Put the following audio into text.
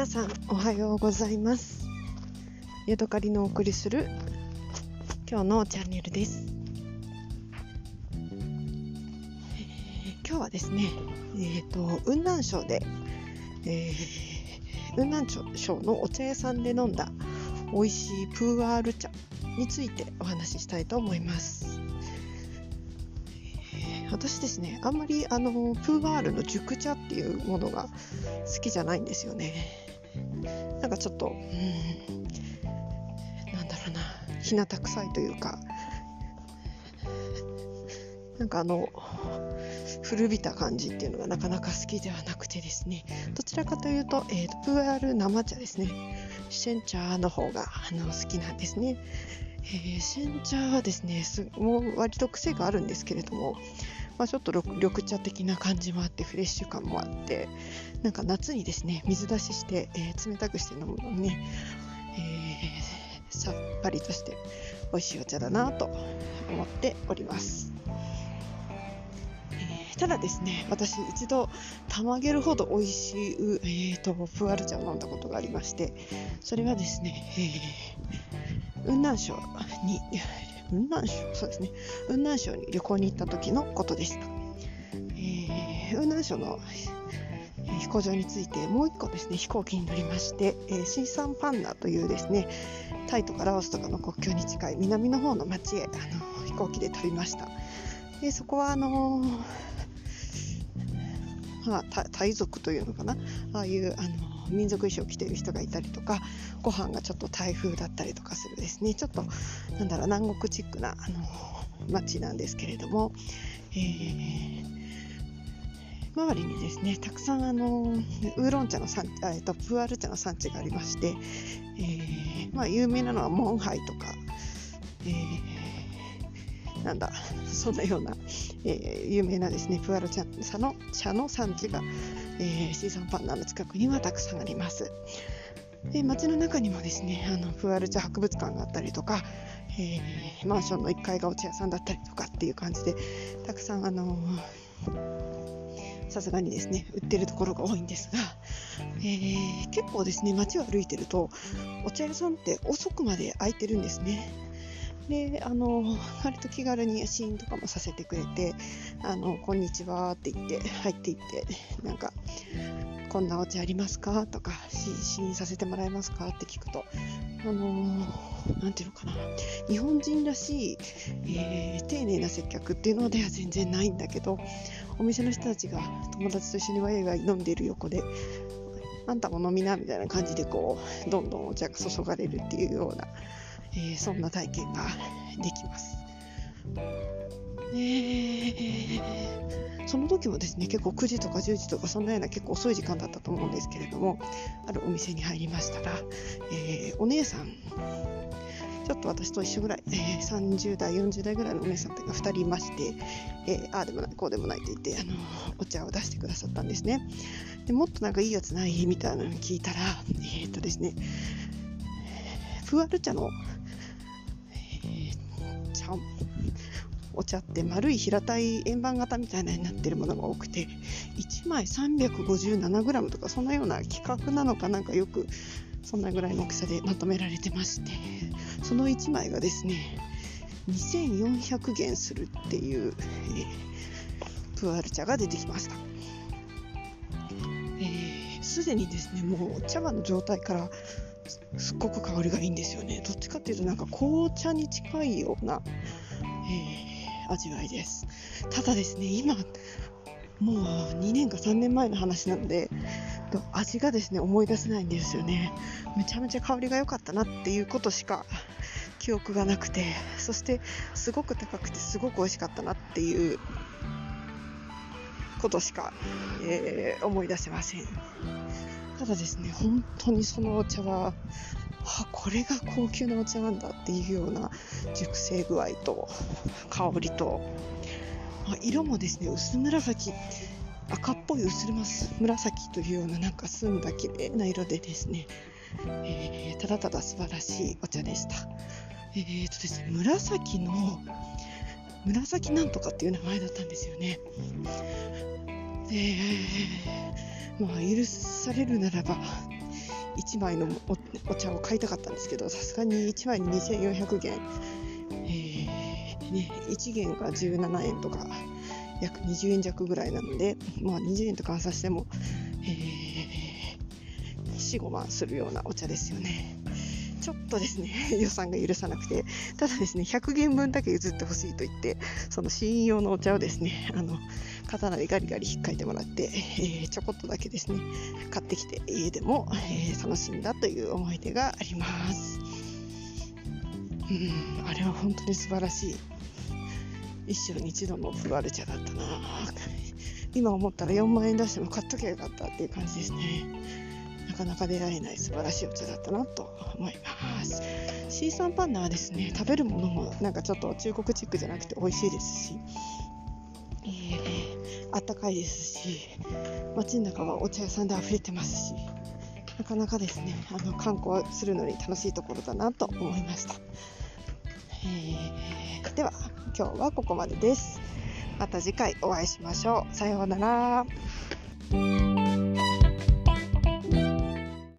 皆さんおはようございます。ヤドカリのお送りする今日のチャンネルです、今日はですねえっ、ー、と雲南省で、えー、雲南省のお茶屋さんで飲んだ美味しいプーアール茶についてお話ししたいと思います。私ですねあんまりあのプーバールの熟茶っていうものが好きじゃないんですよね。なんかちょっとうんなんだろうな日向臭いというかなんかあの古びた感じっていうのがなかなか好きではなくてですね。どちらかというと,、えーと、プーアール生茶ですね。シェン茶の方があの好きなんですね、えー、シェン茶はですねすもう割と癖があるんですけれどもまあ、ちょっと緑茶的な感じもあってフレッシュ感もあってなんか夏にですね水出しして、えー、冷たくして飲むのにね、えー、さっぱりとして美味しいお茶だなと思っております。ただですね、私一度たまげるほど美味しい、えーと、プーアル茶を飲んだことがありましてそれはですね、えー、雲南省に雲南省そうですね。雲南省に旅行に行った時のことでした、えー、雲南省の飛行場についてもう1個ですね飛行機に乗りまして、えー、シーサンパンナというですねタイとかラオスとかの国境に近い南の方の町へあの飛行機で飛びました。でそこはあのー、まあ、タイ族というのかな？ああいうあの民族衣装を着ている人がいたりとかご飯がちょっと台風だったりとかするですね。ちょっとなんだろう南国チックなあの街なんですけれども、えー、周りにですねたくさんあのウーロン茶の産えっとプーアル茶の産地がありまして、えー、まあ、有名なのはモンハイとか、えー、なんだそんなような、えー、有名なですねプアル茶の茶の産地が、えー、シーサンパンダの近くにはたくさんあります。で街の中にもですねあのプアル茶博物館があったりとか、えー、マンションの1階がお茶屋さんだったりとかっていう感じでたくさんあのさすがにですね売ってるところが多いんですが、えー、結構ですね街を歩いてるとお茶屋さんって遅くまで開いてるんですね。であの割と気軽にシーンとかもさせてくれて「あのこんにちは」って言って入っていってなんか「こんなお茶ありますか?」とか「試飲させてもらえますか?」って聞くとあのー、ていうのかな日本人らしい、えー、丁寧な接客っていうのでは全然ないんだけどお店の人たちが友達と一緒にワイワイ飲んでる横であんたも飲みなみたいな感じでこうどんどんお茶が注がれるっていうようなえー、そんな体験ができます。その時もですね結構9時とか10時とかそんなような結構遅い時間だったと思うんですけれどもあるお店に入りましたら、えー、お姉さんちょっと私と一緒ぐらい、えー、30代40代ぐらいのお姉さんが2人いまして、えー、ああでもないこうでもないって言ってあのお茶を出してくださったんですねでもっとなんかいいやつない？みたいなの聞いたらえっ、とですねプアル茶の茶お茶って丸い平たい円盤型みたいなになってるものが多くて1枚 357g とかそんなような規格なのかなんかよくそんなぐらいの大きさでまとめられてましてその1枚がですね2400元するっていう、えー、プアル茶が出てきました。すで、にですねもう茶葉の状態からすっごく香りがいいんですよね。どっちかっていうとなんか紅茶に近いような、えー、味わいです。ただですね今もう2年か3年前の話なので味がですね思い出せないんですよね。めちゃめちゃ香りが良かったなっていうことしか記憶がなくてそしてすごく高くてすごく美味しかったなっていうことしか、えー、思い出せません。ただですね本当にそのお茶はあこれが高級なお茶なんだっていうような熟成具合と香りと、まあ、色もですね薄紫赤っぽい薄紫というようななんか澄んだ綺麗な色でですね、えー、ただただ素晴らしいお茶でした。えーとですね、紫の紫なんとかっていう名前だったんですよね。でまあ、許されるならば1枚のお茶を買いたかったんですけどさすがに1枚に2400元、えーね、1元が17円とか約20円弱ぐらいなので、まあ、20円と換算しても、え、45万するようなお茶ですよね。ちょっとですね、予算が許さなくて、ただですね、100元分だけ譲ってほしいと言って、その試飲用のお茶をですね、あの、刀でガリガリ引っかいてもらって、えー、ちょこっとだけですね、買ってきて家でも、えー、楽しんだという思い出があります。うん、あれは本当に素晴らしい。一生に一度のプワル茶だったな今思ったら4万円出しても買っときゃよかったっていう感じですね。かなか出会えない素晴らしいお茶だったなと思います。シーサンパンナはですね、食べるものもなんかちょっと中国チックじゃなくて美味しいですし、えー、あったかいですし、街の中はお茶屋さんで溢れてますし、なかなかですね、あの観光するのに楽しいところだなと思いました。えー、では、今日はここまでです。また次回お会いしましょう。さようなら。